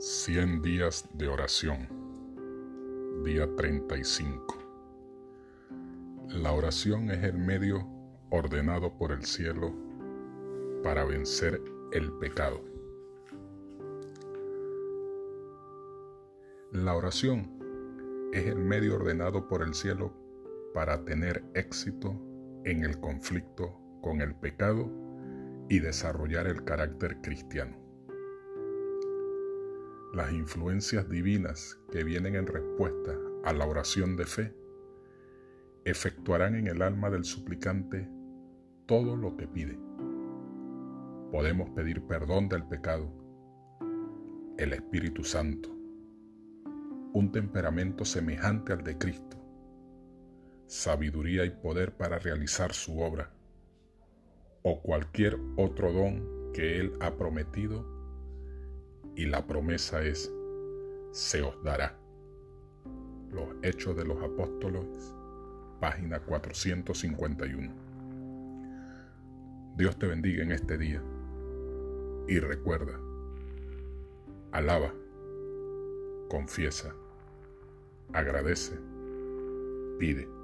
100 días de oración. Día 35. La oración es el medio ordenado por el cielo para vencer el pecado. La oración es el medio ordenado por el cielo para tener éxito en el conflicto con el pecado y desarrollar el carácter cristiano las influencias divinas que vienen en respuesta a la oración de fe efectuarán en el alma del suplicante todo lo que pide. Podemos pedir perdón del pecado, el Espíritu Santo, un temperamento semejante al de Cristo, sabiduría y poder para realizar su obra, o cualquier otro don que Él ha prometido y la promesa es, se os dará. Los Hechos de los Apóstoles, página 451. Dios te bendiga en este día y recuerda, alaba, confiesa, agradece, pide.